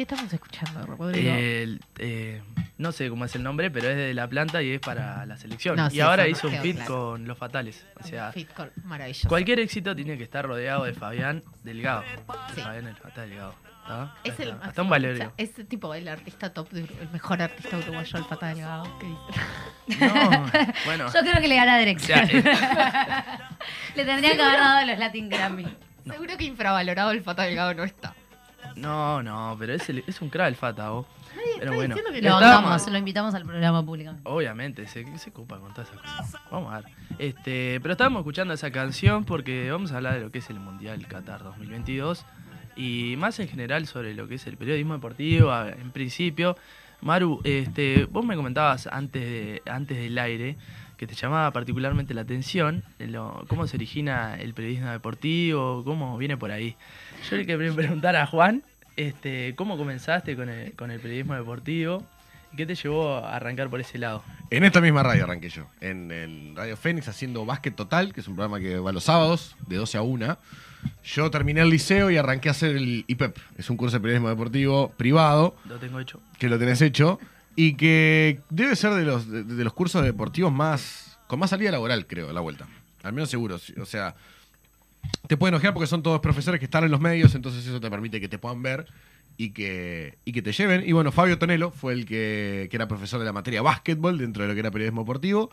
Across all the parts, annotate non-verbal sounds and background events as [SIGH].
¿Qué estamos escuchando, Rodrigo? El, eh, no sé cómo es el nombre, pero es de la planta y es para la selección. No, y sí, ahora hizo un fit claro. con los fatales. O sea, Fit con- maravilloso. cualquier éxito tiene que estar rodeado de Fabián Delgado. Sí. Fabián el Fatal Delgado. Es el Hasta- un o valerio. sea, es tipo el artista top, el mejor artista uruguayo, el Fata Delgado. No, [LAUGHS] bueno. Yo creo que le gana o dirección. sea, eh, [LAUGHS] le tendría que haber dado los Latin Grammy. Seguro que infravalorado el Fata Delgado no está. No, no, pero es, el- es un crack el Fata, vos. Pero bueno. que Lo lo invitamos al programa público. Obviamente, se, se ocupa con todas esas cosas. Vamos a ver. Este, pero estábamos escuchando esa canción porque vamos a hablar de lo que es el Mundial Qatar 2022 y más en general sobre lo que es el periodismo deportivo. En principio, Maru, este, vos me comentabas antes, de, antes del aire que te llamaba particularmente la atención lo- cómo se origina el periodismo deportivo, cómo viene por ahí. Yo le quería preguntar a Juan, este, ¿cómo comenzaste con el, con el periodismo deportivo? ¿Y qué te llevó a arrancar por ese lado? En esta misma radio arranqué yo, en, el Radio Fénix haciendo Básquet Total, que es un programa que va los sábados, de 12 a 1. Yo terminé el liceo y arranqué a hacer el IPEP, es un curso de periodismo deportivo privado, Lo tengo hecho. que lo tenés hecho, y que debe ser de los, de, de los cursos deportivos más con más salida laboral, creo, a la vuelta. Al menos seguro. O sea, te pueden enojar porque son todos profesores que están en los medios, entonces eso te permite que te puedan ver y que, y que te lleven. Y bueno, Fabio Tonelo fue el que, que era profesor de la materia básquetbol dentro de lo que era periodismo deportivo.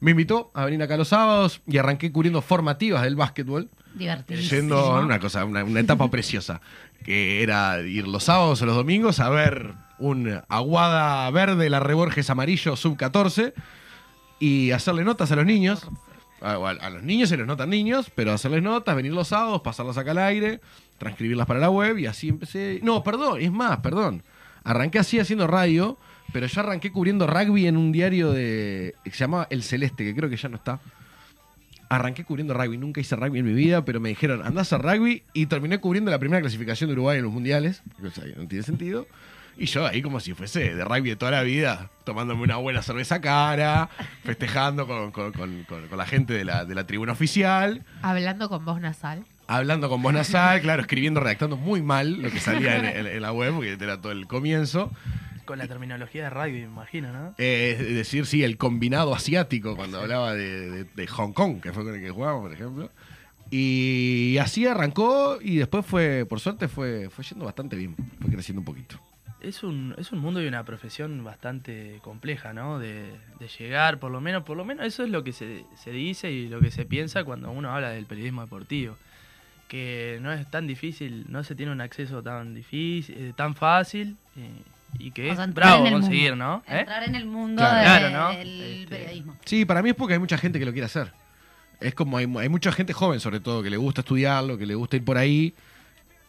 Me invitó a venir acá los sábados y arranqué cubriendo formativas del básquetbol. Divertidísimo. Yendo a una cosa, una, una etapa [LAUGHS] preciosa, que era ir los sábados o los domingos a ver un Aguada Verde, la Reborges Amarillo Sub 14 y hacerle notas a los niños. A, a- los niños se los notan niños, pero hacerles notas, venir los sábados, pasarlas acá al aire, transcribirlas para la web y así empecé. No, perdón, es más, perdón. Arranqué así haciendo radio, pero yo arranqué cubriendo rugby en un diario de que se llamaba El Celeste, que creo que ya no está arranqué cubriendo rugby, nunca hice rugby en mi vida, pero me dijeron, andás a rugby y terminé cubriendo la primera clasificación de Uruguay en los mundiales, o sea, no tiene sentido. Y yo ahí como si fuese de rugby de toda la vida, tomándome una buena cerveza cara, festejando con, con- con- con- con la gente de la, de la tribuna oficial, Hablando con voz nasal. hablando con voz nasal, claro, escribiendo, redactando muy mal lo que salía en, en- en la web, porque era todo el comienzo. Con la terminología de radio, me imagino, ¿no? Eh, es decir, sí, el combinado asiático, cuando hablaba de, de- de Hong Kong, que fue con el que jugamos, por ejemplo. Y así arrancó y después fue, por suerte, fue, fue yendo bastante bien. Fue creciendo un poquito. Es un, es un mundo y una profesión bastante compleja, ¿no? De, de llegar, por lo menos, por lo menos eso es lo que se, se dice y lo que se piensa cuando uno habla del periodismo deportivo. Que no es tan difícil, no se tiene un acceso tan difícil, eh, tan fácil eh, y que O sea, es bravo conseguir, mundo. ¿no? ¿Eh? Entrar en el mundo Claro. de- Claro, ¿no? del Este, periodismo. Sí, para mí es porque hay mucha gente que lo quiere hacer. Es como hay, hay mucha gente joven, sobre todo, que le gusta estudiarlo, que le gusta ir por ahí.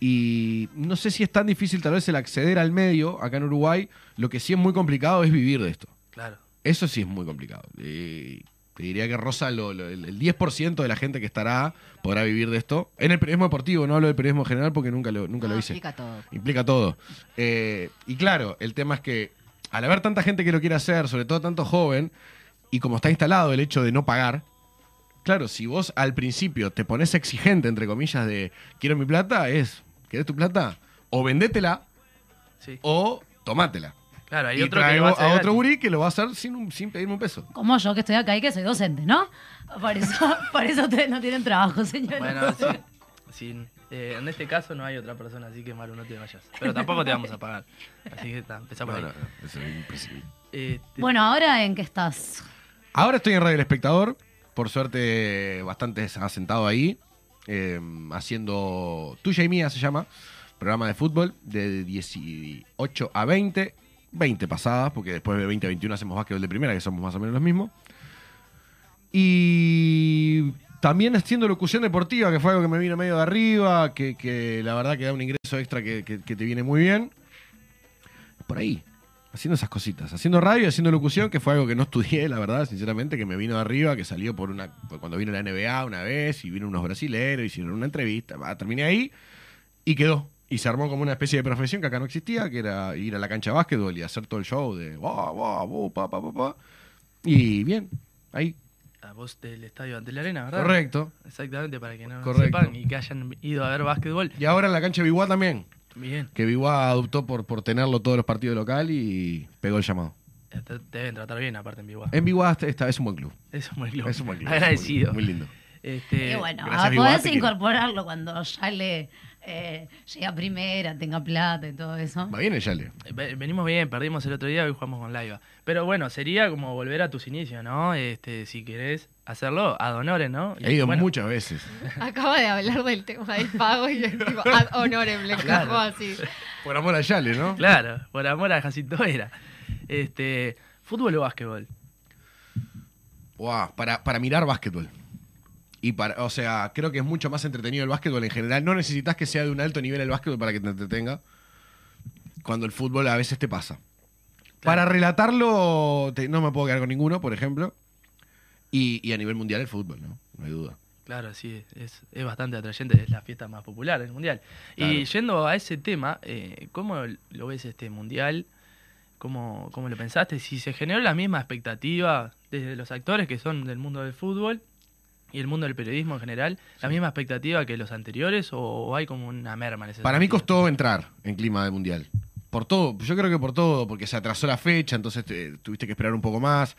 Y no sé si es tan difícil tal vez el acceder al medio acá en Uruguay. Lo que sí es muy complicado es vivir de esto. Claro. Eso sí es muy complicado. Eh, te diría que rosa lo- lo- el el 10% de la gente que estará podrá vivir de esto. En el periodismo deportivo, no hablo del periodismo general porque nunca lo, nunca No, lo hice. explica todo. Implica todo. Eh, y claro, el tema es que al haber tanta gente que lo quiere hacer, sobre todo tanto joven, y como está instalado el hecho de no pagar, claro, si vos al principio te pones exigente, entre comillas, de quiero mi plata, es, ¿querés tu plata? O vendétela Sí. o tomátela. Claro, hay y otro que traigo lo va a otro gurí que lo va a hacer sin, un- sin pedirme un peso. Como yo, que estoy acá y que soy docente, ¿no? Por eso, [LAUGHS] por eso ustedes no tienen trabajo, señores. Bueno, sí. sí, eh, en este caso no hay otra persona, así que Maru, no te vayas. Pero tampoco te vamos a pagar. Así que está, empezá por No, ahí. no, no, eso es imposible. Este, Bueno, ahora en qué estás? Ahora estoy en Radio El Espectador, por suerte bastante asentado ahí, eh, haciendo Tuya y Mía se llama, programa de fútbol de 18 a 20, 20 pasadas, porque después de 20 a 21 hacemos básquetbol de primera, que somos más o menos los mismos. Y también haciendo locución deportiva, que fue algo que me vino medio de arriba, que, la verdad que da un ingreso extra que te viene muy bien. Por ahí, haciendo esas cositas. Haciendo radio y haciendo locución, que fue algo que no estudié, la verdad, sinceramente, que me vino de arriba, que salió por una por cuando vino la NBA una vez y vino unos brasileros, hicieron una entrevista. terminé ahí y quedó. Y se armó como una especie de profesión que acá no existía, que era ir a la cancha de básquetbol y hacer todo el show de "Buah, buah, buh, pa, pa, pa, pa". Y bien, ahí. a vos del estadio ante la arena, ¿verdad? Correcto. Exactamente, para que no Correcto. sepan y que hayan ido a ver básquetbol. Y ahora en la cancha de Biguá también. Bien. Que Biguá adoptó por, por tenerlo todos los partidos local y pegó el llamado. Te- Deben tratar bien aparte en Vigo. En Biguá esta es un buen club. Es un buen club. Es un buen club. Agradecido. Muy lindo. Este, Y bueno, a podés incorporarlo cuando ya le eh, llegue a primera, tenga plata y todo eso. Va bien el Yale. ve- venimos bien, perdimos el otro día, hoy jugamos con Laiva. Pero bueno, sería como volver a tus inicios, ¿no? Este, si querés hacerlo, ad honores, ¿no? Y He ido bueno, muchas veces. Acaba de hablar del tema del pago y el tipo, ad honorem, le Claro. así. Por amor al Yale, ¿no? Claro, por amor a Jacinto era. Este, ¿Fútbol o básquetbol? Buah, para, para mirar básquetbol. Y para, o sea, creo que es mucho más entretenido el básquetbol en general. No necesitas que sea de un alto nivel el básquetbol para que te entretenga. Cuando el fútbol a veces te pasa. Para relatarlo, te- no me puedo quedar con ninguno, por ejemplo. Y, y a nivel mundial el fútbol, ¿no? No hay duda. Claro, sí, es, es bastante atrayente, es la fiesta más popular del mundial. Claro. Y yendo a ese tema, eh, ¿cómo lo ves este mundial? ¿Cómo, ¿Cómo lo pensaste? Si se generó la misma expectativa desde los actores que son del mundo del fútbol y el mundo del periodismo en general, la misma expectativa que los anteriores o, hay como una merma en ese Para mí costó entrar en clima de mundial. Por todo, yo creo que por todo, porque se atrasó la fecha, entonces te- tuviste que esperar un poco más.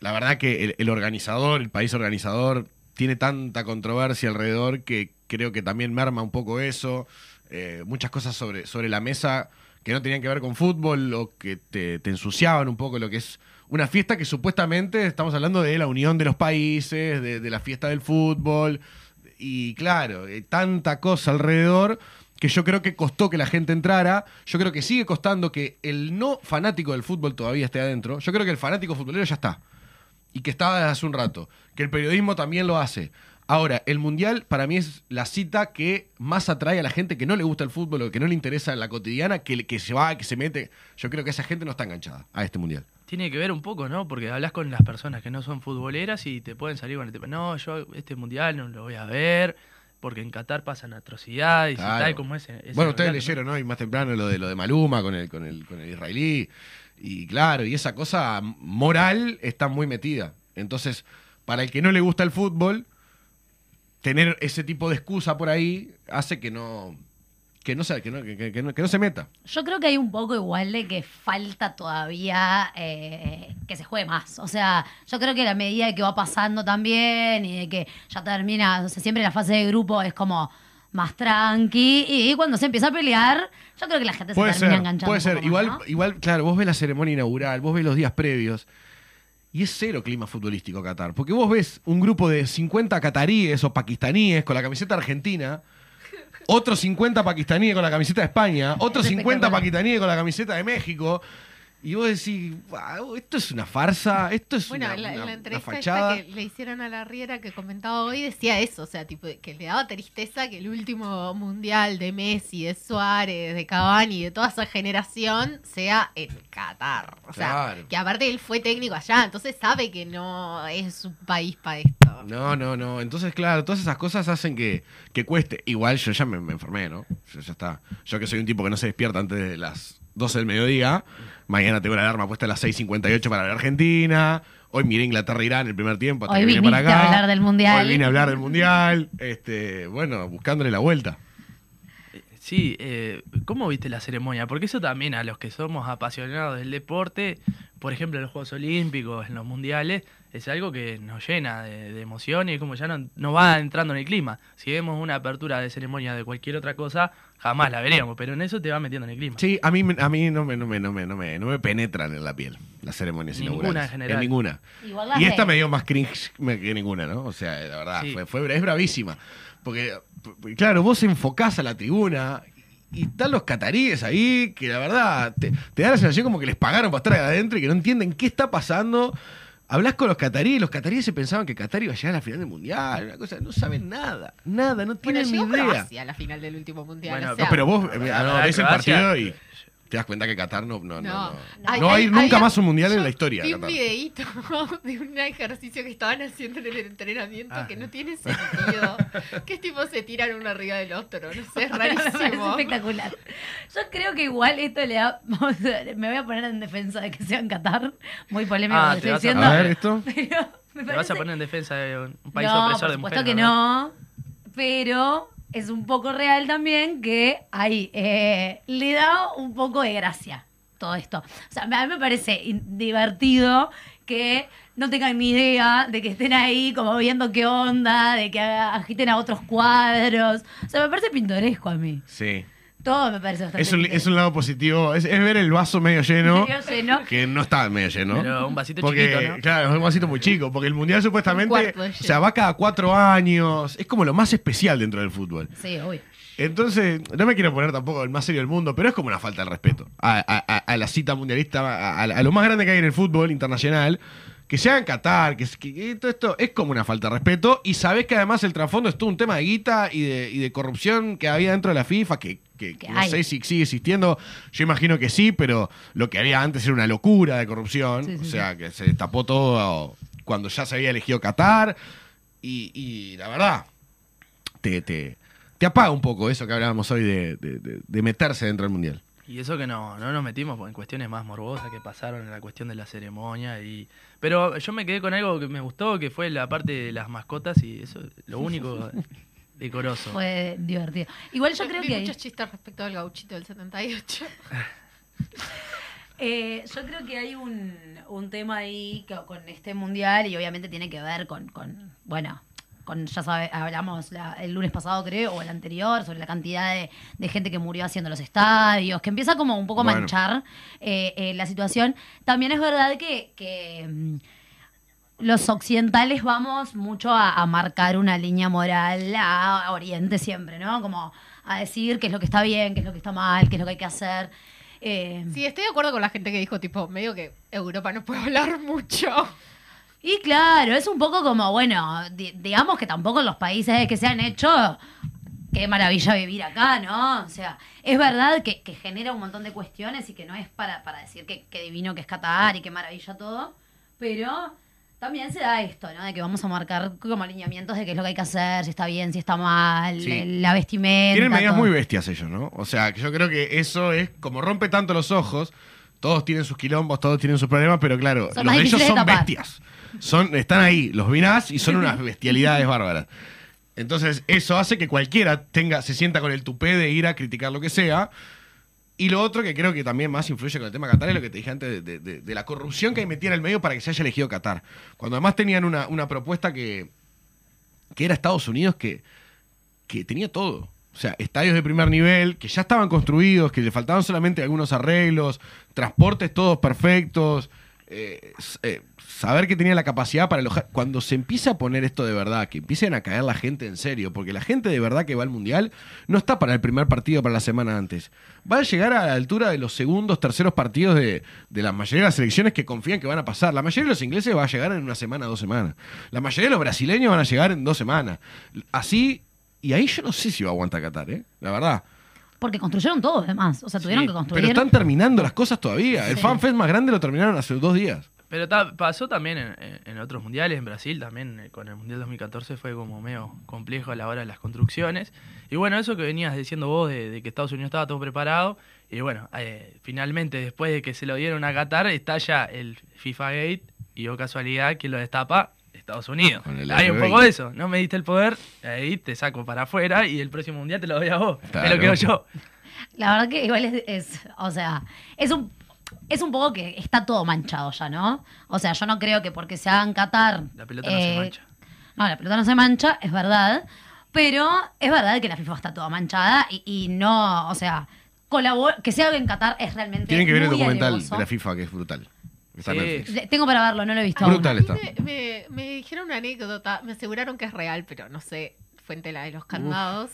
La verdad que el, el organizador, el país organizador, tiene tanta controversia alrededor que creo que también merma un poco eso. Eh, muchas cosas sobre, sobre la mesa que no tenían que ver con fútbol o que te, te ensuciaban un poco lo que es una fiesta que supuestamente estamos hablando de la unión de los países, de, la fiesta del fútbol. Y claro, eh, tanta cosa alrededor que yo creo que costó que la gente entrara. Yo creo que sigue costando que el no fanático del fútbol todavía esté adentro. Yo creo que el fanático futbolero ya está. Y que estaba desde hace un rato. Que el periodismo también lo hace. Ahora, el Mundial para mí es la cita que más atrae a la gente que no le gusta el fútbol o que no le interesa la cotidiana, que, que se va, que se mete. Yo creo que esa gente no está enganchada a este Mundial. Tiene que ver un poco, ¿no? Porque hablas con las personas que no son futboleras y te pueden salir con el tema, no, yo este mundial no lo voy a ver porque en Qatar pasan atrocidades Claro. y tal como ese. ese Bueno, ustedes relato, ¿no? leyeron hoy más temprano lo de lo de Maluma con el, con el, con el israelí. Y claro, y esa cosa moral está muy metida. Entonces, para el que no le gusta el fútbol, tener ese tipo de excusa por ahí hace que no. Que no, se, que, no, que, que- no, que no se meta. Yo creo que hay un poco igual de que falta todavía eh, que se juegue más. O sea, yo creo que la medida de que va pasando también y de que ya termina, o sea, siempre la fase de grupo es como más tranqui y cuando se empieza a pelear, yo creo que la gente Puede se termina ser, enganchando. puede ser. Igual, igual, claro, vos ves la ceremonia inaugural, vos ves los días previos. Y es cero clima futbolístico Qatar. Porque vos ves un grupo de 50 cataríes o pakistaníes con la camiseta argentina, otros 50 pakistaníes con la camiseta de España, otros Es [LAUGHS] 50 espectacular. pakistaníes con la camiseta de México. Y vos decís, "Wow, esto es una farsa, esto es Bueno, una, la, una- la una entrevista fachada. esta que le hicieron a la Riera que comentaba hoy decía eso, o sea, tipo que le daba tristeza que el último mundial de Messi, de Suárez, de Cavani, de toda esa generación sea en Qatar. O sea, Claro. que aparte él fue técnico allá, entonces sabe que no es un país para esto. No, no, no. Entonces, claro, todas esas cosas hacen que, que cueste. Igual yo ya me, me enfermé, ¿no? Yo ya está. Yo que soy un tipo que no se despierta antes de las 12 del mediodía. Mañana tengo la alarma puesta a las 6.58 para la Argentina. Hoy miré Inglaterra-Irán el primer tiempo hasta Hoy que vine para acá. a hablar del Mundial. Hoy vine a hablar del Mundial. Este, bueno, buscándole la vuelta. Sí, eh, ¿cómo viste la ceremonia? Porque eso también a los que somos apasionados del deporte, por ejemplo en los Juegos Olímpicos, en los Mundiales, es algo que nos llena de, de emoción y es como ya no, no va entrando en el clima. Si vemos una apertura de ceremonia de cualquier otra cosa, jamás la veríamos, pero en eso te va metiendo en el clima. Sí, a mí, me- a mí no, me, no, me, no, me, no, me, no me penetran en la piel las ceremonias Ninguna inaugurales. en general. ninguna. Igual las Y esta me dio más cringe que ninguna, ¿no? O sea, la verdad, Sí. fue, fue- es bravísima. Porque, claro, vos enfocás a la tribuna y están los cataríes ahí que la verdad te, te da la sensación como que les pagaron para estar ahí adentro y que no entienden qué está pasando. Hablas con los cataríes, los cataríes se pensaban que Qatar iba a llegar a la final del mundial, una cosa, no saben nada, nada, no tienen ni idea. Croacia a la final del último mundial. Bueno, o sea, No, pero vos, eh, no, ves el partido y te das cuenta que Qatar no, no, no, No. no. Hay- No hay- nunca había- más un mundial en la historia. Vi un videíto [LAUGHS] de un ejercicio que estaban haciendo en el entrenamiento Ah. que no tiene sentido. que es tipo se tiran uno arriba del otro, no sé, es [LAUGHS] rarísimo. espectacular. Yo creo que igual esto le da. [LAUGHS] me voy a poner en defensa de que sea en Qatar. Muy polémico Ah, lo estoy vas a- diciendo. A ver, esto. Pero me Te vas a poner en defensa de un país no, opresor por de supuesto mujeres. que no. Pero es un poco real también que ahí eh, le da un poco de gracia todo esto. O sea, a mí me parece divertido que no tengan ni idea de que estén ahí como viendo qué onda, de que agiten a otros cuadros. O sea, me parece pintoresco a mí. Sí. Todo me parece bastante Es un, es un lado positivo. Es, es ver el vaso medio lleno. [LAUGHS] Medio lleno. Que no está medio lleno. Pero un vasito porque, chiquito, ¿no? Claro, es un vasito muy chico. Porque el mundial supuestamente. O sea, va cada cuatro años. Es como lo más especial dentro del fútbol. Sí, obvio. Entonces, no me quiero poner tampoco el más serio del mundo, pero es como una falta de respeto a, a- a- a la cita mundialista, a, a- a lo más grande que hay en el fútbol internacional. Que se haga en Qatar, que, que- que todo esto es como una falta de respeto. Y sabés que además el trasfondo es todo un tema de guita y de, y de corrupción que había dentro de la FIFA, que, que- Que no hay. sé si sigue existiendo. Yo imagino que sí, pero lo que había antes era una locura de corrupción. Sí, sí, o sea, que se destapó todo cuando ya se había elegido Qatar. Y, y la verdad, te, te, te apaga un poco eso que hablábamos hoy de, de- de- de meterse dentro del mundial. Y eso que no, no nos metimos en cuestiones más morbosas que pasaron en la cuestión de la ceremonia. y Pero yo me quedé con algo que me gustó, que fue la parte de las mascotas y eso es lo único [LAUGHS] decoroso. Fue divertido. Igual yo creo vi que. muchos chistes respecto al gauchito del 78. [LAUGHS] Eh, yo creo que hay un, un tema ahí que- con este mundial y obviamente tiene que ver con, con bueno, con, ya sabe, hablamos la- el lunes pasado creo, o el anterior, sobre la cantidad de, de gente que murió haciendo los estadios, que empieza como un poco a Bueno. manchar eh, eh, la situación. También es verdad que, que, mm, los occidentales vamos mucho a, a marcar una línea moral a Oriente siempre, ¿no? Como a decir qué es lo que está bien, qué es lo que está mal, qué es lo que hay que hacer. Eh, Sí, estoy de acuerdo con la gente que dijo, tipo, medio que Europa no puede hablar [LAUGHS] mucho. Y claro, es un poco como, bueno, di- digamos que tampoco en los países que se han hecho, qué maravilla vivir acá, ¿no? O sea, es verdad que, que genera un montón de cuestiones y que no es para, para decir que, que divino que es Qatar y qué maravilla todo, pero también se da esto, ¿no? De que vamos a marcar como alineamientos de qué es lo que hay que hacer, si está bien, si está mal, Sí. la vestimenta. Tienen medidas todo. muy bestias ellos, ¿no? O sea, yo creo que eso es como rompe tanto los ojos. Todos tienen sus quilombos, todos tienen sus problemas, pero claro, Son los de ellos son tapar. bestias. Son, están ahí, los mirás y son unas [LAUGHS] bestialidades bárbaras. Entonces, eso hace que cualquiera tenga, se sienta con el tupé de ir a criticar lo que sea. Y lo otro que creo que también más influye con el tema Qatar es lo que te dije antes de, de- la corrupción que hay en el medio para que se haya elegido Qatar. Cuando además tenían una, una propuesta que, que era Estados Unidos que, que tenía todo. O sea, estadios de primer nivel que ya estaban construidos, que le faltaban solamente algunos arreglos, transportes todos perfectos, eh, eh, saber que tenía la capacidad para alojar. Cuando se empieza a poner esto de verdad, que empiecen a caer la gente en serio, porque la gente de verdad que va al mundial no está para el primer partido para la semana antes. Va a llegar a la altura de los segundos, terceros partidos de, de la mayoría de las selecciones que confían que van a pasar. La mayoría de los ingleses va a llegar en una semana, dos semanas. La mayoría de los brasileños van a llegar en dos semanas. Así, y ahí yo no sé si va a aguantar Qatar, ¿eh? La verdad. Porque construyeron todo, además. O sea, tuvieron Sí, que Pero construir. están terminando las cosas todavía. El Sí. FanFest más grande lo terminaron hace dos días. Pero ta- pasó también en, en- en otros mundiales, en Brasil también, eh, con el Mundial 2014 fue como medio complejo a la hora de las construcciones. Y bueno, eso que venías diciendo vos de, de que Estados Unidos estaba todo preparado. Y bueno, eh, finalmente después de que se lo dieron a Qatar, está ya el FIFA Gate y o casualidad que lo destapa Estados Unidos. Hay un R20. poco de eso, no me diste el poder, ahí te saco para afuera y el próximo mundial te lo doy a vos. Me Claro. lo quedo yo. La verdad que igual es, es- o sea, es un, es un poco que está todo manchado ya, ¿no? O sea, yo no creo que porque se haga en Qatar... La pelota no se eh, mancha. No, la pelota no se mancha, es verdad. Pero es verdad que la FIFA está toda manchada y, y no, o sea, colabor- que se haga en Qatar es realmente Tienen que ver el documental alevoso. de la FIFA, que es brutal. Está en Sí. Netflix. Le- Tengo para verlo, no lo he visto aún. Brutal está. Me, me- me dijeron una anécdota, me aseguraron que es real, pero no sé, fuente la de los candados.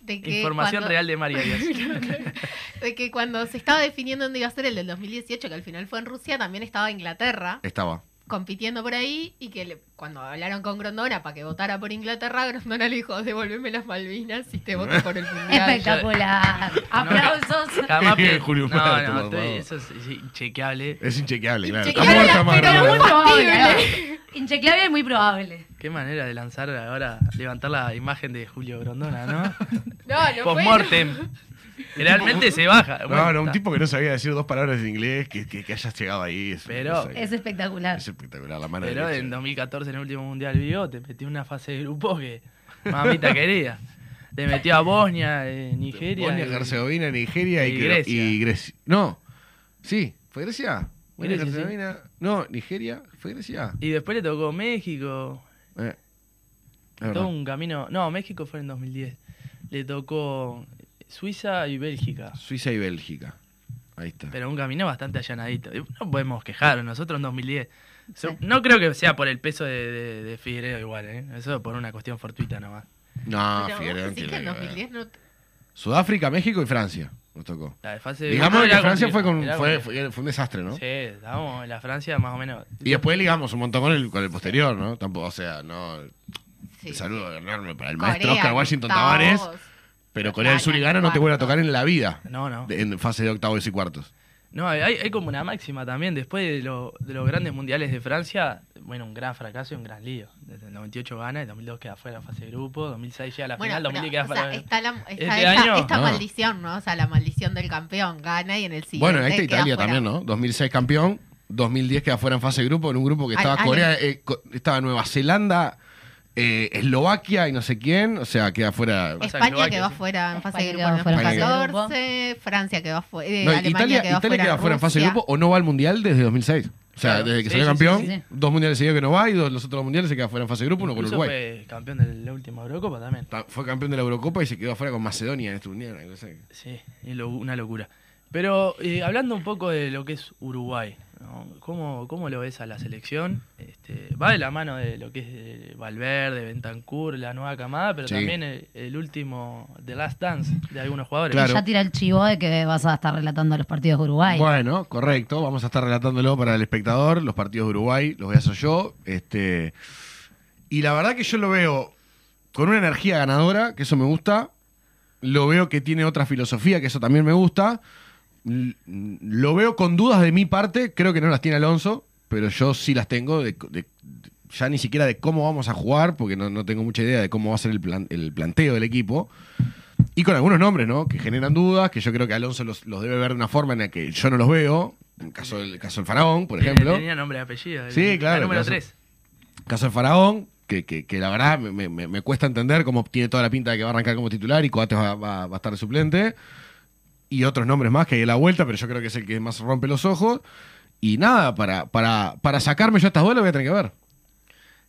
De que Información cuando- real de María Díaz. [LAUGHS] de que cuando se estaba definiendo dónde iba a ser el del 2018, que al final fue en Rusia, también estaba Inglaterra. Estaba. Compitiendo por ahí y que le- cuando hablaron con Grondona para que votara por Inglaterra, Grondona le dijo, devolveme las Malvinas y te voto por el [LAUGHS] Mundial. Espectacular. Aplausos. Jamás Bien, pe- Julio No, no, estoy- eso es, es inchequeable. Es inchequeable, claro. Está Inchequeable, muerta, madre, pero ¿no? muy factible. Inchequeable [LAUGHS] es muy probable. Qué manera de lanzar ahora, levantar la imagen de Julio Grondona, ¿no? [LAUGHS] No, no fue. Post-mortem. [LAUGHS] Realmente se baja. No, Bueno, no, un está. tipo que no sabía decir dos palabras en inglés, que, que, que hayas llegado ahí. Es, Pero- es, Es espectacular. es espectacular, la mano Pero derecha. en 2014, en el último mundial vio, te metió una fase de grupo que mamita quería. Te metió a Bosnia, eh, Nigeria. Bosnia, y- Herzegovina, Nigeria y, Grecia. y Grecia. No, sí, ¿fue Grecia? Bosnia, Grecia, sí. Herzegovina. No, Nigeria, ¿fue Grecia? Y después le tocó México. Eh. Todo un camino. No, México fue en 2010. Le tocó Suiza y Bélgica. Suiza y Bélgica. Ahí está. Pero un camino bastante allanadito. No podemos quejar, nosotros en 2010. So- Sí. No creo que sea por el peso de, de, de Figueiredo igual, ¿eh? Eso por una cuestión fortuita nomás. no, Pero Figueroa vos decís que en tiene que ver. 2010 no... Sudáfrica, México y Francia nos tocó. La de fase de Digamos que Francia fue, con, fue, fue, fue un desastre, ¿no? Sí, estábamos en la Francia más o menos. Y después ligamos un montón con el, con el posterior, ¿no? Tampoco, o sea, no. Sí. Saludo enorme para el maestro Oscar Washington. Tavares. Pero Corea del Sur y Ghana no te vuelve a tocar en la vida. No, no. de- En fase de octavos y cuartos. No, hay, hay como una máxima también. Después de, lo- de los grandes mundiales de Francia, bueno, un gran fracaso y un gran lío. Desde el 98 gana, el 2002 queda fuera en fase de grupo, 2006 llega a la Bueno, final, pero, 2010 queda o fuera. sea, está, la, está Este esta, año- esta No. maldición, ¿no? O sea, la maldición del campeón gana y en el siguiente Bueno, ahí está queda Italia fuera. también, ¿no? 2006 campeón, 2010 queda fuera en fase de grupo, en un grupo que estaba al- Corea, eh, estaba Nueva Zelanda, eh, Eslovaquia y no sé quién, o sea, queda fuera. España quedó sí. fuera en fase de grupo en quedó fuera en fase de 2014, Francia quedó fuera, eh, No, Alemania Italia, quedó Italia fuera, queda fuera en fase de grupo o no va al mundial desde 2006. O sea, Claro. desde que Sí, salió sí, campeón, sí, sí. dos mundiales seguidos que no va y dos, los otros dos mundiales se queda fuera en fase de grupo, uno con Uruguay. fue campeón de la última Eurocopa también. Ta- Fue campeón de la Eurocopa y se quedó afuera con Macedonia en este mundial. no sé. Sí, es lo- una locura. Pero eh, hablando un poco de lo que es Uruguay, ¿no? ¿Cómo, ¿cómo lo ves a la selección? Este, va de la mano de lo que es eh, Valverde, Bentancur, la nueva camada, pero Sí. también el, el último The Last Dance de algunos jugadores. Claro. Ya tira el chivo de que vas a estar relatando los partidos de Uruguay. Bueno, correcto. Vamos a estar relatándolo para el espectador. Los partidos de Uruguay los voy a hacer yo. Este, y la verdad que yo lo veo con una energía ganadora, que eso me gusta. Lo veo que tiene otra filosofía, que eso también me gusta. Lo veo con dudas de mi parte. Creo que no las tiene Alonso, pero yo sí las tengo. de- de- ya ni siquiera de cómo vamos a jugar, porque no, no tengo mucha idea de cómo va a ser el, plan- el planteo del equipo. Y con algunos nombres, ¿no? Que generan dudas, que yo creo que Alonso los, los debe ver de una forma en la que yo no los veo. En caso del caso del Faraón, por ejemplo. Tenía nombre y apellido. el- Sí, claro, número caso- 3. Caso del Faraón, que, que- que la verdad me, me- me cuesta entender cómo tiene toda la pinta de que va a arrancar como titular y Coates va, va- va a estar de suplente. Y otros nombres más que hay a la vuelta, pero yo creo que es el que más rompe los ojos. Y nada, para, para, para sacarme yo estas dudas lo voy a tener que ver.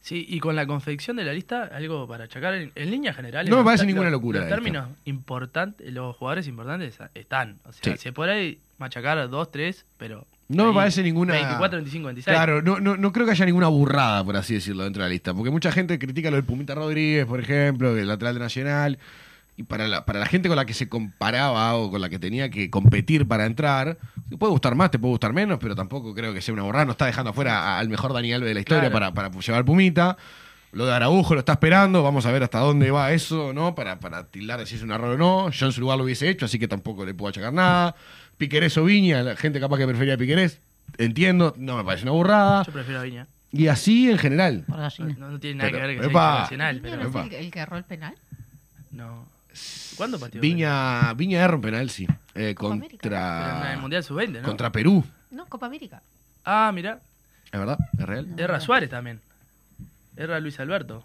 Sí, y con la confección de la lista, algo para achacar en, en líneas generales. No me parece ninguna locura Los términos importantes, los jugadores importantes están. O sea, Sí. se puede machacar dos, tres, pero. No me parece ninguna- 24, 25, 26. Claro, no, no, no creo que haya ninguna burrada, por así decirlo, dentro de la lista. Porque mucha gente critica lo del Pumita Rodríguez, por ejemplo, el lateral de Nacional. Y para la, para la gente con la que se comparaba o con la que tenía que competir para entrar, te puede gustar más, te puede gustar menos, pero tampoco creo que sea una burrada. No está dejando afuera a- al mejor Dani Alves de la historia Claro. para, para llevar Pumita. Lo de Araujo lo está esperando, vamos a ver hasta dónde va eso, ¿no? Para, para tildar de si es un error o no. Yo en su lugar lo hubiese hecho, así que tampoco le puedo achacar nada. Piquerés o Viña, la gente capaz que prefería a Piquerés, entiendo, no me parece una burrada. Yo prefiero a Viña. Y así en general. Por No, no tiene nada Pero, que ver que sea epa. internacional, ¿Viña pero. no Epa. es el, el que erró el penal? No. ¿Cuándo partió? Viña, Viña erra un penal, sí. Eh, Copa América. Pero en el contra, Mundial Sub-20, ¿no? contra Perú. No, Copa América. Ah, mira. ¿Es verdad? ¿Es real? Erra Suárez también. Erra Luis Alberto.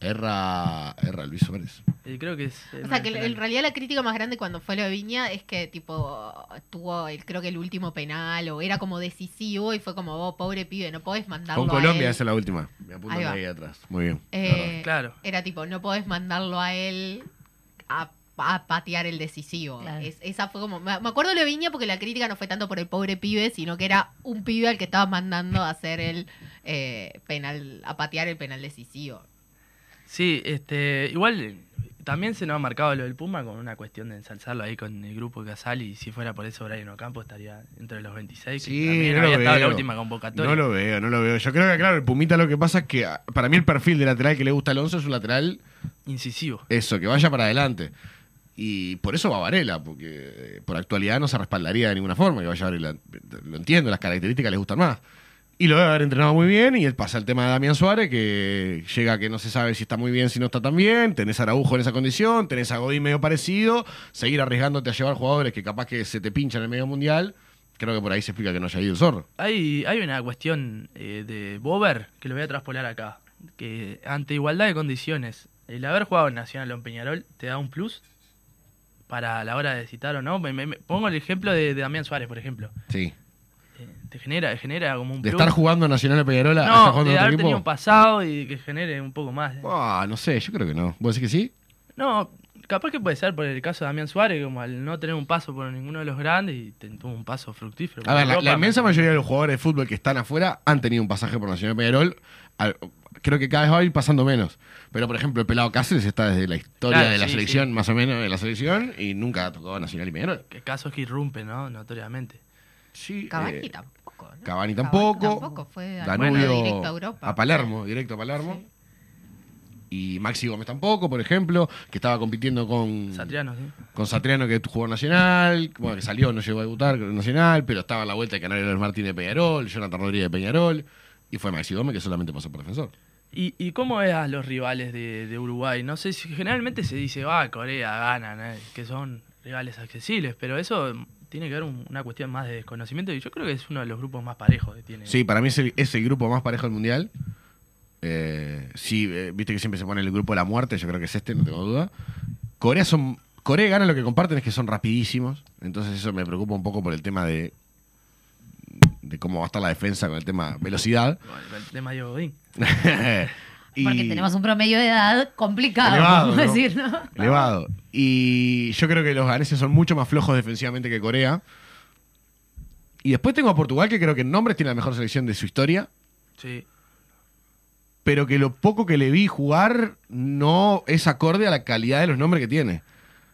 Erra, erra Luis Suárez. Eh, creo que es. O sea, que en realidad la crítica más grande cuando fue lo de Viña es que, tipo, tuvo, el, creo que el último penal o era como decisivo y fue como, vos, pobre pibe, no podés mandarlo Con a Colombia, él. esa es la última. Me apuntan Ahí ahí atrás. Muy bien. Eh, Claro. Era tipo, no podés mandarlo a él a, a patear el decisivo. Claro. Es- esa fue como. Me me acuerdo de lo de Viña porque la crítica no fue tanto por el pobre pibe, sino que era un pibe al que estaba mandando a hacer el eh, penal, a patear el penal decisivo. Sí, este, igual también se nos ha marcado lo del Puma con una cuestión de ensalzarlo ahí con el grupo Casal y si fuera por eso Brian Ocampo estaría entre los 26. que Sí, también no había lo estado en la última convocatoria. No lo veo, no lo veo. Yo creo que, claro, el Pumita lo que pasa es que ah, para mí el perfil de lateral que le gusta a Alonso es un lateral, Incisivo. eso, que vaya para adelante. Y por eso va Varela, porque eh, por actualidad no se respaldaría de ninguna forma que vaya Varela. Lo entiendo, las características les gustan más. Y lo debe haber entrenado muy bien. Y pasa el tema de Damián Suárez, que llega que no se sabe si está muy bien, si no está tan bien. Tenés a Araujo en esa condición, tenés a Godín medio parecido. Seguir arriesgándote a llevar jugadores que capaz que se te pinchan en el medio mundial. Creo que por ahí se explica que no haya ido el zorro. Hay, hay una cuestión eh, de Bober que lo voy a traspolar acá. Que ante igualdad de condiciones, el haber jugado en Nacional o en Peñarol te da un plus para la hora de citar o no. Me- me- me- pongo el ejemplo de, de Damián Suárez, por ejemplo. Sí. Eh, te genera, genera como un De plus. estar jugando Nacional de Peñarol a estar No, jugando de haber otro tenido un pasado y que genere un poco más. Ah, no sé, yo creo que no. ¿Vos decís que sí? No, capaz que puede ser por el caso de Damián Suárez, como al no tener un paso por ninguno de los grandes y tuvo un paso fructífero. A ver, la, Europa, la inmensa me- mayoría de los jugadores de fútbol que están afuera han tenido un pasaje por Nacional de Peñarol. Al- creo que cada vez va a ir pasando menos. Pero, por ejemplo, el pelado Cáceres está desde la historia Claro, de la sí, selección, sí. más o menos de la selección, y nunca ha tocado Nacional y Peñarol. Que casos que irrumpen, ¿no? Notoriamente. Sí, Cavani eh, tampoco. ¿no? Cavani tampoco. tampoco fue Danubio bueno, directo a Europa. a Palermo, directo a Palermo. Y Maxi Gómez tampoco, por ejemplo, que estaba compitiendo con Satriano, sí. con Satriano que jugó en Nacional, bueno, que salió, no llegó a debutar en Nacional, pero estaba a la vuelta de Canario Martínez de Peñarol, Jonathan Rodríguez de Peñarol, y fue Maxi Gómez que solamente pasó por defensor. ¿Y, y cómo ves a los rivales de, de Uruguay? No sé si generalmente se dice, va, Corea ganan, eh, que son rivales accesibles, pero eso tiene que ver un- una cuestión más de desconocimiento y yo creo que es uno de los grupos más parejos que tiene. Sí, para mí es el, es el grupo más parejo del Mundial. Eh, sí, eh, viste que siempre se pone el grupo de la muerte, yo creo que es este, no tengo duda. Corea son Corea y Ghana lo que comparten es que son rapidísimos, entonces eso me preocupa un poco por el tema de de cómo va a estar la defensa con el tema velocidad. Bueno, el tema de Godín. [LAUGHS] Y- Porque tenemos un promedio de edad complicado, Elevado, decir, ¿no? elevado. Y yo creo que los ganeses son mucho más flojos defensivamente que Corea. Y después tengo a Portugal, que creo que en nombres tiene la mejor selección de su historia, Sí. pero que lo poco que le vi jugar no es acorde a la calidad de los nombres que tiene.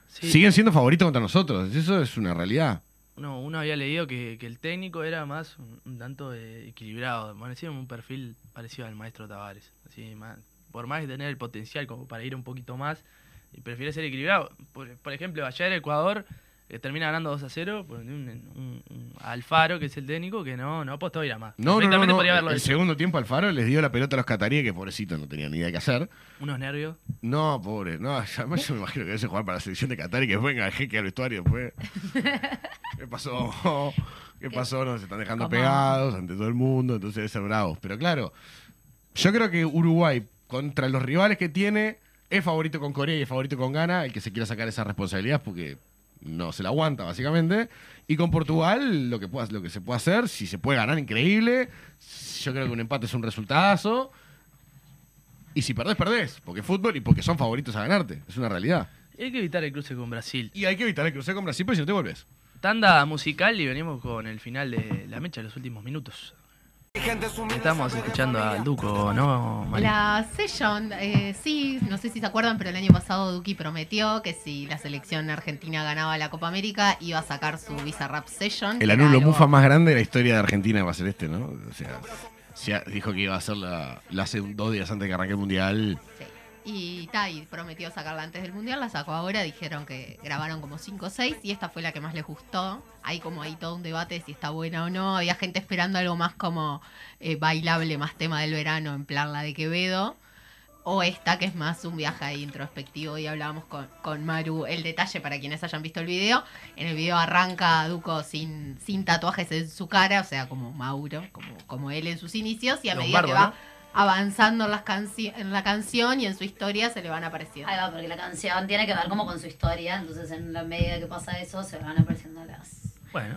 sí. Siguen siendo favoritos contra nosotros, eso es una realidad. No, uno había leído que, que el técnico era más un, un tanto equilibrado, parecía un perfil parecido al maestro Tavares. Así, más- por más que tener el potencial como para ir un poquito más, y prefiere ser equilibrado. Por, por ejemplo, ayer Ecuador eh, termina ganando 2 a 0 por un, un- un Alfaro, que es el técnico, que no, no apostó a ir a más. No, no, no, haberlo El hecho. segundo tiempo Alfaro les dio la pelota a los cataríes, que pobrecitos no tenían ni idea qué hacer. Unos nervios. No, pobre, no, [LAUGHS] además yo me imagino que debe jugar para la selección de Qatar y que venga el jeque al vestuario después. [LAUGHS] ¿Qué pasó? ¿Qué pasó? Nos están dejando ¿Cómo? pegados ante todo el mundo, entonces debe ser bravos. Pero claro, yo creo que Uruguay, contra los rivales que tiene, es favorito con Corea y es favorito con Ghana, el que se quiera sacar esa responsabilidad porque no se la aguanta, básicamente. Y con Portugal, lo que, pueda, lo que se puede hacer, si se puede ganar, increíble. Yo creo que un empate es un resultadazo. Y si perdés, perdés. Porque es fútbol y porque son favoritos a ganarte. Es una realidad. Y hay que evitar el cruce con Brasil. Y hay que evitar el cruce con Brasil, porque si no te vuelves. Tanda musical y venimos con el final de la mecha los últimos minutos. Estamos escuchando al Duco, ¿no, Mari? La Session, eh, sí, no sé si se acuerdan, pero el año pasado Duki prometió que si la selección argentina ganaba la Copa América iba a sacar su Visa Rap Session. El anulo algo- mufa más grande de la historia de Argentina va a ser este, ¿no? O sea, dijo que iba a ser la, la hace un- dos días antes de que arranque el mundial. Y Tai prometió sacarla antes del mundial, la sacó ahora, dijeron que grabaron como 5 o 6 y esta fue la que más les gustó. Hay como ahí todo un debate si está buena o no. Había gente esperando algo más como eh, bailable, más tema del verano, en plan la de Quevedo. O esta que es más un viaje ahí introspectivo y hablábamos con, con Maru. El detalle para quienes hayan visto el video. En el video arranca Duco sin, sin tatuajes en su cara, o sea, como Mauro, como, como él en sus inicios. Y a medida que va avanzando en, las canci- en la canción y en su historia se le van apareciendo. Ahí va, porque la canción tiene que ver como con su historia, entonces en la medida que pasa eso se van apareciendo las... Bueno,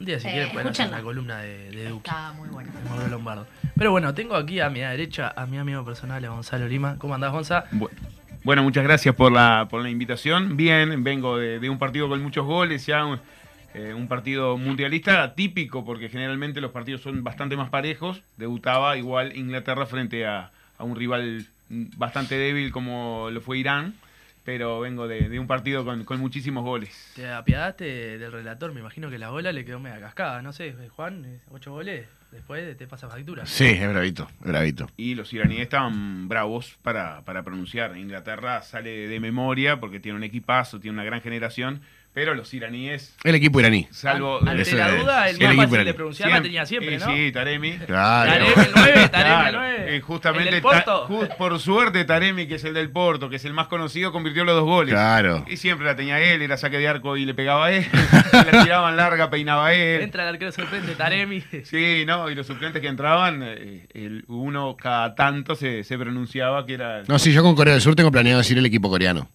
un día si Eh, quieren pueden hacer una columna de, de Duque. Está muy bueno. de Lombardo. Pero bueno, tengo aquí a mi derecha a mi amigo personal, a Gonzalo Lima. ¿Cómo andás, Gonza? Bu- Bueno, muchas gracias por la, por la invitación. Bien, vengo de, de un partido con muchos goles, ya un, eh, un partido mundialista atípico, porque generalmente los partidos son bastante más parejos. Debutaba igual Inglaterra frente a, a un rival bastante débil como lo fue Irán. pero vengo de, de un partido con, con muchísimos goles. Te apiadaste del relator, me imagino que la bola le quedó media cascada, no sé, Juan, eh, ocho goles, después te pasa factura. Sí, es bravito, bravito. Y los iraníes estaban bravos para, para pronunciar. Inglaterra sale de memoria porque tiene un equipazo, tiene una gran generación, pero los iraníes, El equipo iraní. salvo... Ante Ese la duda, el el más equipo fácil iraní. de pronunciar la tenía siempre, ¿no? Sí, Taremi. [LAUGHS] Claro. Taremi el 9, Taremi Claro, el 9. eh, justamente, ¿El del Ta- Porto? ju- por suerte, Taremi, que es el del Porto, que es el más conocido, convirtió los dos goles. Claro. Y siempre la tenía él, era saque de arco y le pegaba a él. [LAUGHS] la tiraban larga, peinaba a él. Entra el arquero sorprende, Taremi. Sí, no, y los suplentes que entraban, eh, el, uno cada tanto se, se pronunciaba que era. No, sí, yo con Corea del Sur tengo planeado decir el equipo coreano.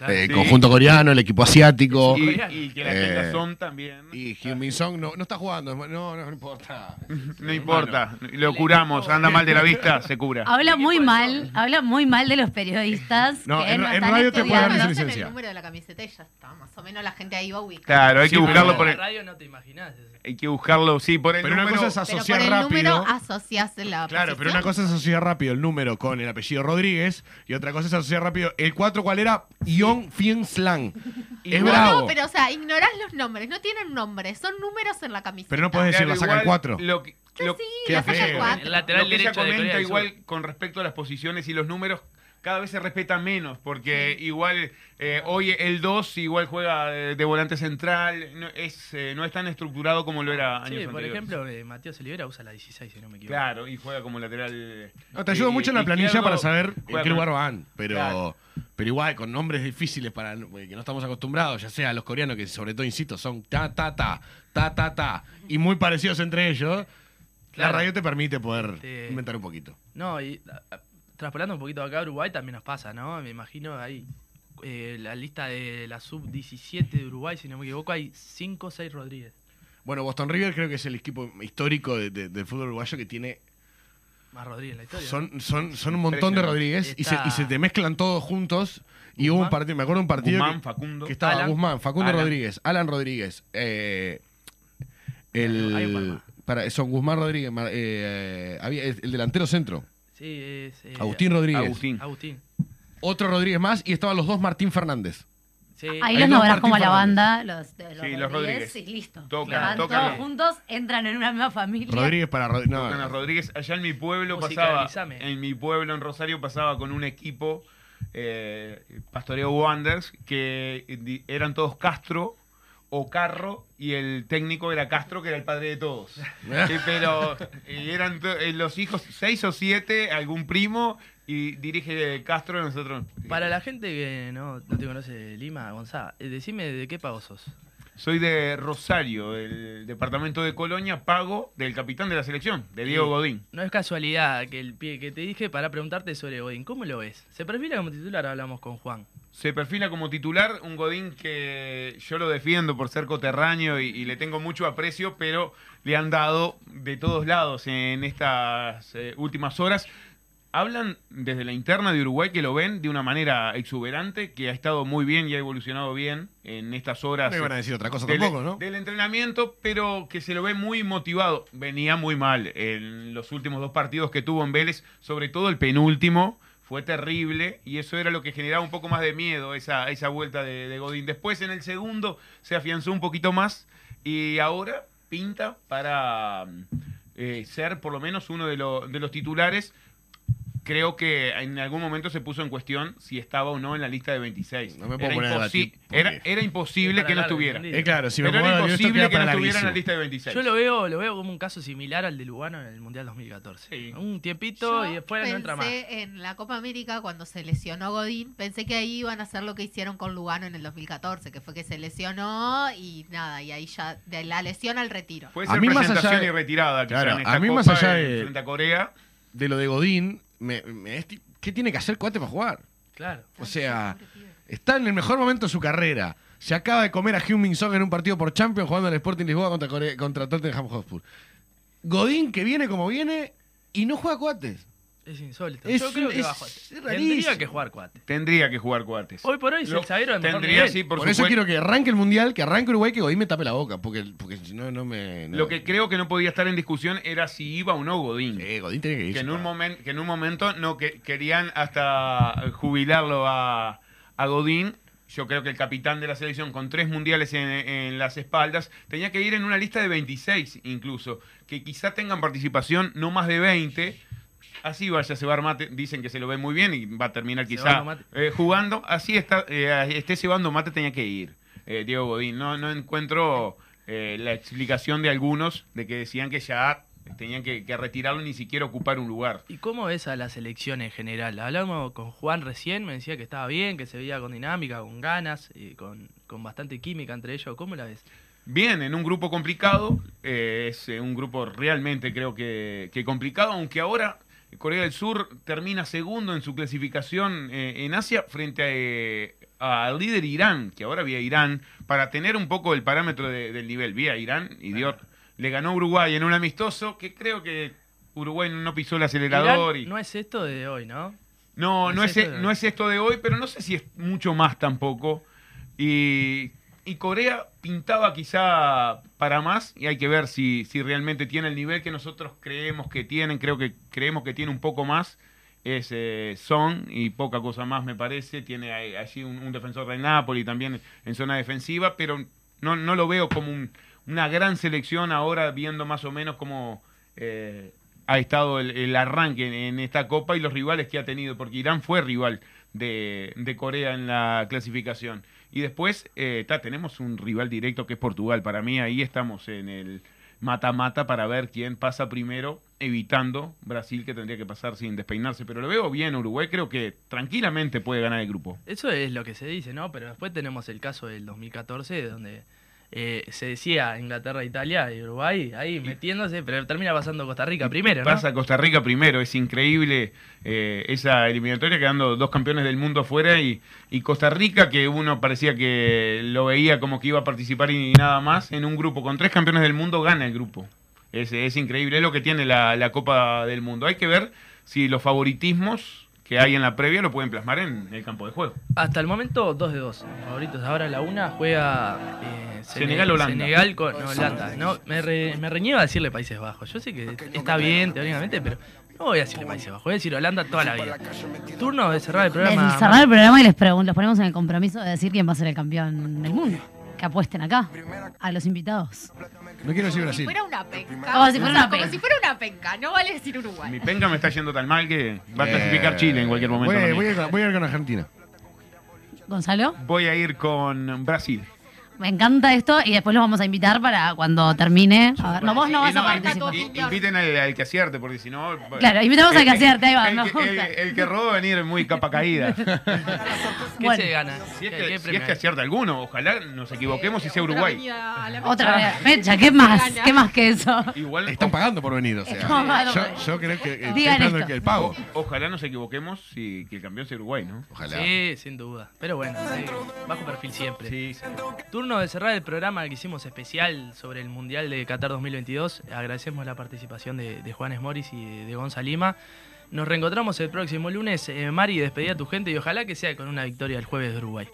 Claro. Eh, Sí. Conjunto coreano, el equipo asiático. y, y que la Eh, tenga son también. Y Hyun Min Song no, no está jugando. No, no, no importa. [LAUGHS] no importa, lo curamos, anda mal de la vista, se cura. Habla muy mal, habla muy mal de los periodistas. No, que en- no en están radio te puede dar estudiando. licencia. El número de la camiseta y ya está. Más o menos la gente ahí va a ubicar. Claro, hay Sí, que buscarlo por el, radio no te imaginas. eso. Hay que buscarlo, sí, por el Pero una número. cosa es Pero asociar por el rápido. número asocias la Claro, pero posición. una cosa es asociar rápido el número con el apellido Rodríguez y otra cosa es asociar rápido el 4 cuál era Yong Fien Slang. [LAUGHS] Es Igual- bravo. No, pero o sea, ignorás los nombres, no tienen nombres, son números en la camiseta. Pero no podés decir Claro, la saca el igual 4. Lo sí, Qué la el feo. cuatro. El lateral lo que ella derecho de Corea comenta del igual Sur. con respecto a las posiciones y los números cada vez se respetan menos porque igual eh, hoy el 2 igual juega de, de volante central no es eh, no es tan estructurado como lo era años Sí, por anteriores. ejemplo, eh, Matías Olivera usa la 16, si no me equivoco. claro y juega como lateral No, te ayuda eh, mucho en la planilla para saber en qué lugar van. Pero, Claro. pero igual, con nombres difíciles para que no estamos acostumbrados, ya sea los coreanos, que sobre todo, insisto, son ta, ta, ta, ta, ta, ta, y muy parecidos entre ellos, la radio te permite poder Te- inventar un poquito. No, y traspolando un poquito acá a Uruguay también nos pasa, ¿no? Me imagino ahí eh, la lista de la sub-17 de Uruguay, si no me equivoco, hay 5 o 6 Rodríguez. Bueno, Boston River creo que es el equipo histórico de- de- del fútbol uruguayo que tiene Más Rodríguez en la historia. ¿no? Son, son, son un montón de. Rodríguez y se, y se te mezclan todos juntos. Y hubo un partido, me acuerdo de un partido Guzmán, que, Facundo que estaba Alan. Guzmán, Facundo Alan. Rodríguez, Alan Rodríguez, eh, Hay un par el, más. Para, son Guzmán Rodríguez, eh, había, el, el delantero centro, Sí, es. eh, Agustín Rodríguez, Agustín. Agustín. otro Rodríguez más y estaban los dos Martín Fernández. Sí. Ahí los dos nombrás como a Martín la Fernández. banda, los, de los, Sí, los Rodríguez, y listo. Tocan, Van tocan. todos juntos, entran en una misma familia. Rodríguez para Rod- no, Tocan a Rodríguez. Allá en mi pueblo pasaba, en mi pueblo, en Rosario, pasaba con un equipo, eh, Pastoreo Wanderers, que eran todos Castro o Carro, y el técnico era Castro, que era el padre de todos. [LAUGHS] Eh, pero eh, eran eh, los hijos, seis o siete, algún primo, y dirige Castro, nosotros. Para la gente que no, no te conoce de Lima, Gonzalo, eh, decime de qué pago sos. Soy de Rosario, del departamento de Colonia, pago del capitán de la selección, de Diego Godín. No es casualidad que el pie que te dije para preguntarte sobre Godín. ¿Cómo lo ves? Se perfila como titular, hablamos con Juan. Se perfila como titular un Godín que yo lo defiendo por ser coterráneo y, y le tengo mucho aprecio, pero le han dado de todos lados en estas eh, últimas horas. Hablan desde la interna de Uruguay que lo ven de una manera exuberante, que ha estado muy bien y ha evolucionado bien en estas horas No iban a decir otra cosa del, tampoco, ¿no? del entrenamiento, pero que se lo ve muy motivado. Venía muy mal en los últimos dos partidos que tuvo en Vélez, sobre todo el penúltimo. Fue terrible y eso era lo que generaba un poco más de miedo, esa, esa vuelta de, de Godín. Después en el segundo se afianzó un poquito más y ahora pinta para eh, ser por lo menos uno de, lo- de los titulares. Creo que en algún momento se puso en cuestión si estaba o no en la lista de 26. No me puedo era, poner imposi- debatir, porque- era, era imposible que no estuviera. Eh, claro, si me Pero pongo era imposible que no estuviera en la lista de 26. Yo lo veo, lo veo como un caso similar al de Lugano en el Mundial 2014. Sí. Un tiempito Yo y después no entra más. pensé en la Copa América cuando se lesionó Godín, pensé que ahí iban a hacer lo que hicieron con Lugano en el 2014, que fue que se lesionó y nada, y ahí ya de la lesión al retiro. Puede A mí más presentación allá de- y retirada. quizá, Claro, en esta a mí Copa, más allá de- Frente a Corea. De lo de Godín, me- me- ¿qué tiene que hacer Cuate para jugar? Claro. O sea, está en el mejor momento de su carrera. Se acaba de comer a Heung-Min Song en un partido por Champions jugando al Sporting Lisboa contra, Core- contra Tottenham Hotspur. Godín que viene como viene y no juega cuates. Es insólito. Es- Yo creo que es- va a jugar. es Tendría que jugar cuate. Tendría que jugar Cuates. Hoy por hoy es Lo- el zaguero de mejor Tendría, nivel. sí, por, Por, eso supuesto. quiero que arranque el Mundial, que arranque Uruguay, que Godín me tape la boca, porque, porque si no, no me... no- Lo que creo que no podía estar en discusión era si iba o no Godín. Sí, Godín tiene que ir. que, en un momen- que en un momento no que querían hasta jubilarlo a, a Godín. Yo creo que el capitán de la selección con tres mundiales en, en las espaldas tenía que ir en una lista de 26 incluso, que quizá tengan participación no más de 20. Así vaya a cebar mate, dicen que se lo ve muy bien y va a terminar quizá eh, jugando. Así está, eh, esté cebando mate tenía que ir, eh, Diego Godín. No, no encuentro eh, la explicación de algunos de que decían que ya tenían que, que retirarlo ni siquiera ocupar un lugar. ¿Y cómo ves a la selección en general? Hablamos con Juan recién, me decía que estaba bien, que se veía con dinámica, con ganas, y con, con bastante química entre ellos. ¿Cómo la ves? Bien, en un grupo complicado, eh, es un grupo realmente creo que, que complicado, aunque ahora Corea del Sur termina segundo en su clasificación eh, en Asia frente a, eh, al líder Irán, que ahora vía Irán, para tener un poco el parámetro de- del nivel. Vía Irán y dio, le ganó Uruguay en un amistoso, que creo que Uruguay no pisó el acelerador. Irán y... no es esto de hoy, ¿no? No, ¿Es no es, de- no es esto de hoy, pero no sé si es mucho más tampoco. Y, y Corea pintaba quizá para más y hay que ver si, si realmente tiene el nivel que nosotros creemos que tienen. Creo que creemos que tiene un poco más. Es eh, Son y poca cosa más me parece. Tiene allí un, defensor de Napoli también en zona defensiva, pero no, no lo veo como un- una gran selección ahora viendo más o menos cómo eh, ha estado el, el arranque en, esta copa y los rivales que ha tenido, porque Irán fue rival de Corea en la clasificación. Y después eh, tenemos un rival directo que es Portugal. Para mí ahí estamos en el mata-mata para ver quién pasa primero, evitando Brasil que tendría que pasar sin despeinarse. Pero lo veo bien Uruguay, creo que tranquilamente puede ganar el grupo. Eso es lo que se dice, ¿no? Pero después tenemos el caso del 2014, donde eh, se decía Inglaterra, Italia y Uruguay ahí metiéndose, pero termina pasando Costa Rica primero, ¿no? Pasa Costa Rica primero, es increíble eh, esa eliminatoria quedando dos campeones del mundo afuera y, y Costa Rica que uno parecía que lo veía como que iba a participar y nada más, en un grupo con tres campeones del mundo gana el grupo. Es, es increíble, es lo que tiene la, la Copa del Mundo. Hay que ver si los favoritismos que hay en la previa lo pueden plasmar en el campo de juego. Hasta el momento, 2 de 2. Favoritos. Ahora la una juega eh, Sene- Senegal-Holanda. Senegal con Holanda. No, me, re- me a decirle Países Bajos. Yo sé que está bien teóricamente, pero no voy a decirle Países Bajos. Voy a decir Holanda toda la vida. Turno de cerrar el programa. cerrar el programa y les los ponemos en el compromiso de decir quién va a ser el campeón del mundo. Que apuesten acá, a los invitados. No quiero decir Si Brasil. fuera una penca. Como si fuera una Como penca. si fuera una penca, no vale decir Uruguay. Mi penga me está yendo tan mal que va a clasificar Eh, Chile en cualquier momento. A- voy a ir con Argentina. Gonzalo, Voy a ir con Brasil. Me encanta esto y después los vamos a invitar para cuando termine. A ver, no, vos no vas a no, participar. y- Inviten al, al que acierte, porque si no. Claro, invitamos al que acierte, ahí va, El, me que- el- el que roba va a venir muy capa caída. [LAUGHS] ¿Qué Bueno. se gana? Si es ¿Qué- que, qué si es que acierta alguno, ojalá nos equivoquemos y sea Otra Uruguay. Otra fecha. vez. Fecha, ¿qué más? ¿Qué más que eso? Igual, Están pagando por venir, o sea. Yo, por- yo creo que eh, estoy el pago. o- ojalá nos equivoquemos y que el campeón sea Uruguay, ¿no? Ojalá. Sí, sin duda. Pero bueno, sí, bajo perfil siempre. Sí, sí. Turno de cerrar el programa que hicimos especial sobre el Mundial de Qatar 2022. Agradecemos la participación de, de Juanes Moris y de, de Gonza Lima. Nos reencontramos el próximo lunes. Eh, Mari, despedí a tu gente y ojalá que sea con una victoria el jueves de Uruguay.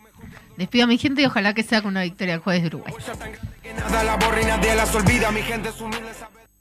Despido a mi gente y ojalá que sea con una victoria el jueves de Uruguay.